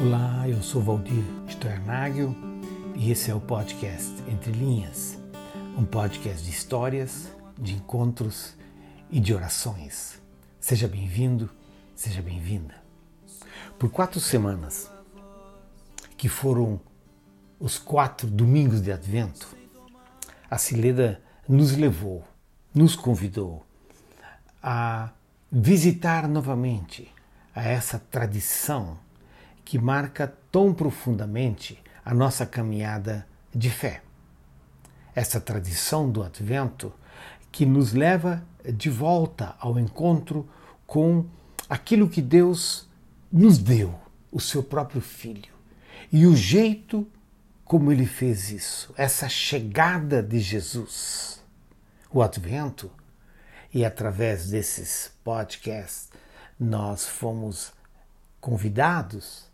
Olá, eu sou Valdir Sternagel e esse é o podcast Entre Linhas, um podcast de histórias, de encontros e de orações. Seja bem-vindo, seja bem-vinda. Por quatro semanas, que foram os quatro domingos de Advento, a Cileda nos levou, nos convidou a visitar novamente a essa tradição que marca tão profundamente a nossa caminhada de fé. Essa tradição do Advento que nos leva de volta ao encontro com aquilo que Deus nos deu, o seu próprio Filho, e o jeito como ele fez isso, essa chegada de Jesus. O Advento, e através desses podcasts, nós fomos convidados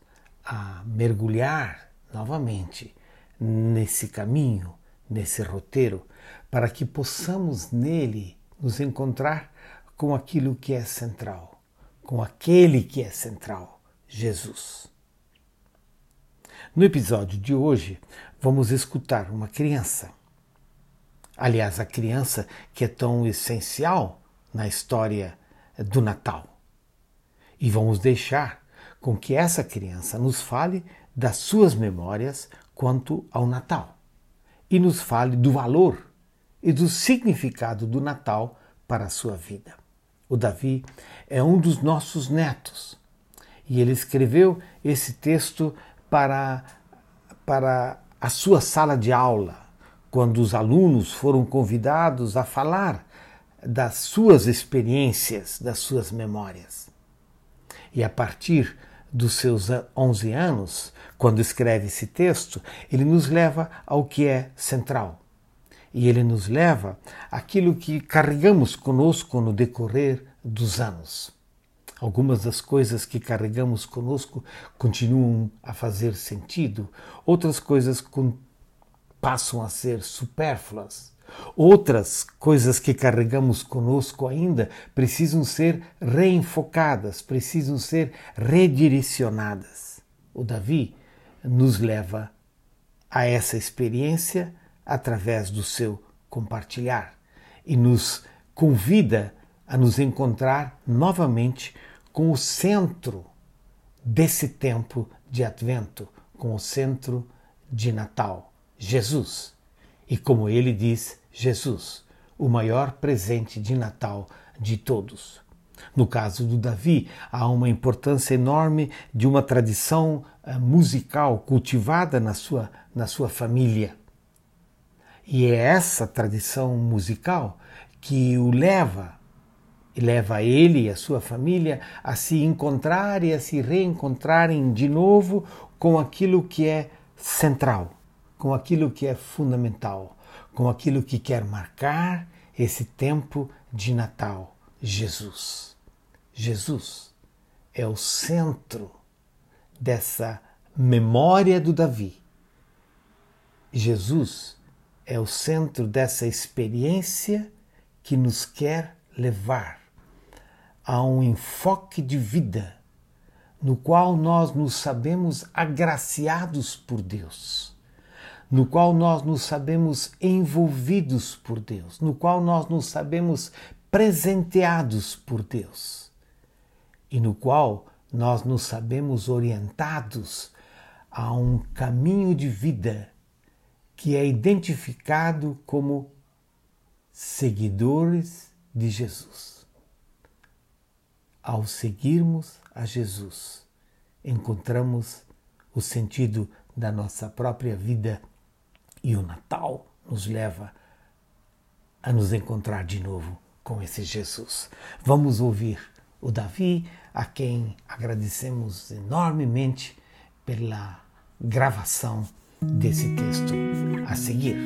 a mergulhar novamente nesse caminho, nesse roteiro, para que possamos nele nos encontrar com aquilo que é central, com aquele que é central, Jesus. No episódio de hoje, vamos escutar uma criança. Aliás, a criança que é tão essencial na história do Natal. E vamos deixar com que essa criança nos fale das suas memórias quanto ao Natal e nos fale do valor e do significado do Natal para a sua vida. O Davi é um dos nossos netos e ele escreveu esse texto para, para a sua sala de aula, quando os alunos foram convidados a falar das suas experiências, das suas memórias. E a partir dos seus 11 anos, quando escreve esse texto, ele nos leva ao que é central. E ele nos leva àquilo que carregamos conosco no decorrer dos anos. Algumas das coisas que carregamos conosco continuam a fazer sentido, outras coisas passam a ser supérfluas. Outras coisas que carregamos conosco ainda precisam ser reenfocadas, precisam ser redirecionadas. O Davi nos leva a essa experiência através do seu compartilhar e nos convida a nos encontrar novamente com o centro desse tempo de Advento, com o centro de Natal, Jesus. E como ele diz, Jesus, o maior presente de Natal de todos. No caso do Davi, há uma importância enorme de uma tradição eh, musical cultivada na sua, na sua família. E é essa tradição musical que o leva, leva ele e a sua família a se encontrar e a se reencontrarem de novo com aquilo que é central, com aquilo que é fundamental, com aquilo que quer marcar esse tempo de Natal, Jesus. Jesus é o centro dessa memória do Davi. Jesus é o centro dessa experiência que nos quer levar a um enfoque de vida no qual nós nos sabemos agraciados por Deus, no qual nós nos sabemos envolvidos por Deus, no qual nós nos sabemos presenteados por Deus e no qual nós nos sabemos orientados a um caminho de vida que é identificado como seguidores de Jesus. Ao seguirmos a Jesus, encontramos o sentido da nossa própria vida e o Natal nos leva a nos encontrar de novo com esse Jesus. Vamos ouvir o Davi, a quem agradecemos enormemente pela gravação desse texto a seguir.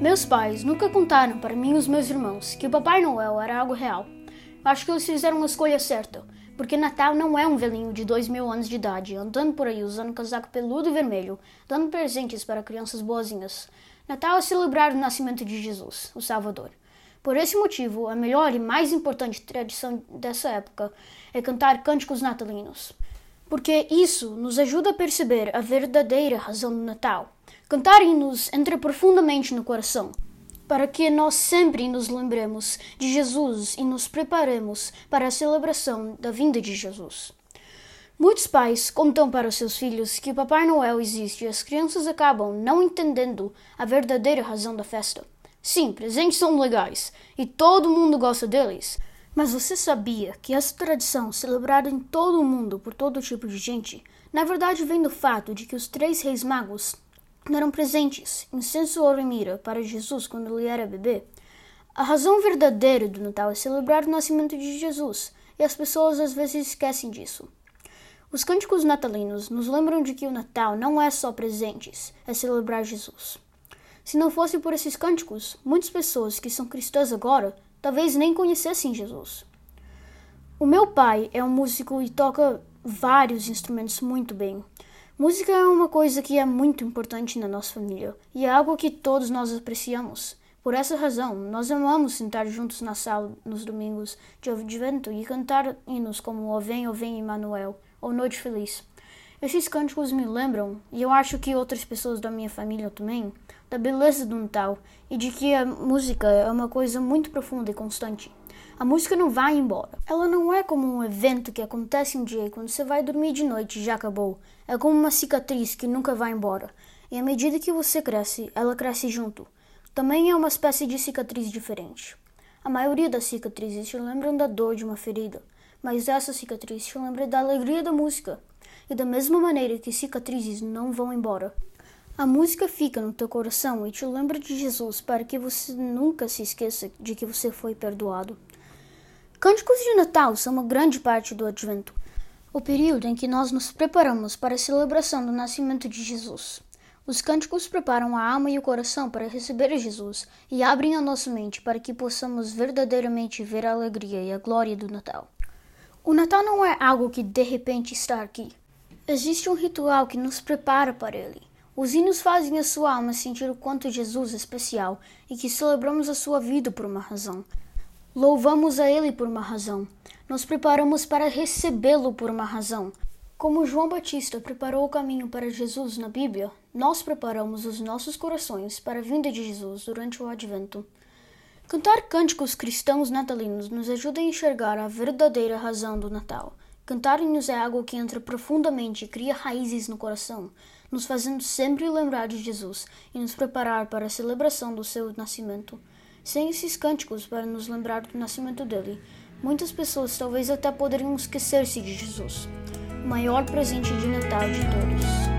Meus pais nunca contaram para mim e os meus irmãos que o Papai Noel era algo real. Acho que eles fizeram uma escolha certa, porque Natal não é um velhinho de dois mil anos de idade andando por aí usando casaco peludo e vermelho, dando presentes para crianças boazinhas. Natal é celebrar o nascimento de Jesus, o Salvador. Por esse motivo, a melhor e mais importante tradição dessa época é cantar cânticos natalinos, porque isso nos ajuda a perceber a verdadeira razão do Natal. Cantar hinos entra profundamente no coração, para que nós sempre nos lembremos de Jesus e nos preparemos para a celebração da vinda de Jesus. Muitos pais contam para seus filhos que o Papai Noel existe e as crianças acabam não entendendo a verdadeira razão da festa. Sim, presentes são legais e todo mundo gosta deles. Mas você sabia que essa tradição, celebrada em todo o mundo por todo tipo de gente, na verdade vem do fato de que os três reis magos deram presentes, incenso, ouro e mira, para Jesus quando ele era bebê? A razão verdadeira do Natal é celebrar o nascimento de Jesus, e as pessoas às vezes esquecem disso. Os cânticos natalinos nos lembram de que o Natal não é só presentes, é celebrar Jesus. Se não fosse por esses cânticos, muitas pessoas que são cristãs agora talvez nem conhecessem Jesus. O meu pai é um músico e toca vários instrumentos muito bem. Música é uma coisa que é muito importante na nossa família e é algo que todos nós apreciamos. Por essa razão, nós amamos sentar juntos na sala nos domingos de advento e cantar hinos como O Vem, O Vem, Emmanuel ou Noite Feliz. Esses cânticos me lembram, e eu acho que outras pessoas da minha família também, da beleza do Natal e de que a música é uma coisa muito profunda e constante. A música não vai embora. Ela não é como um evento que acontece um dia e quando você vai dormir de noite já acabou. É como uma cicatriz que nunca vai embora. E à medida que você cresce, ela cresce junto. Também é uma espécie de cicatriz diferente. A maioria das cicatrizes te lembram da dor de uma ferida, mas essa cicatriz te lembra da alegria da música. E da mesma maneira que cicatrizes não vão embora, a música fica no teu coração e te lembra de Jesus para que você nunca se esqueça de que você foi perdoado. Cânticos de Natal são uma grande parte do Advento, o período em que nós nos preparamos para a celebração do nascimento de Jesus. Os cânticos preparam a alma e o coração para receber Jesus e abrem a nossa mente para que possamos verdadeiramente ver a alegria e a glória do Natal. O Natal não é algo que de repente está aqui. Existe um ritual que nos prepara para ele. Os hinos fazem a sua alma sentir o quanto Jesus é especial e que celebramos a sua vida por uma razão. Louvamos a Ele por uma razão. Nos preparamos para recebê-lo por uma razão. Como João Batista preparou o caminho para Jesus na Bíblia, nós preparamos os nossos corações para a vinda de Jesus durante o Advento. Cantar cânticos cristãos natalinos nos ajuda a enxergar a verdadeira razão do Natal. Cantar-nos é algo que entra profundamente e cria raízes no coração, nos fazendo sempre lembrar de Jesus e nos preparar para a celebração do seu nascimento. Sem esses cânticos para nos lembrar do nascimento dele, muitas pessoas talvez até poderiam esquecer-se de Jesus, o maior presente de Natal de todos.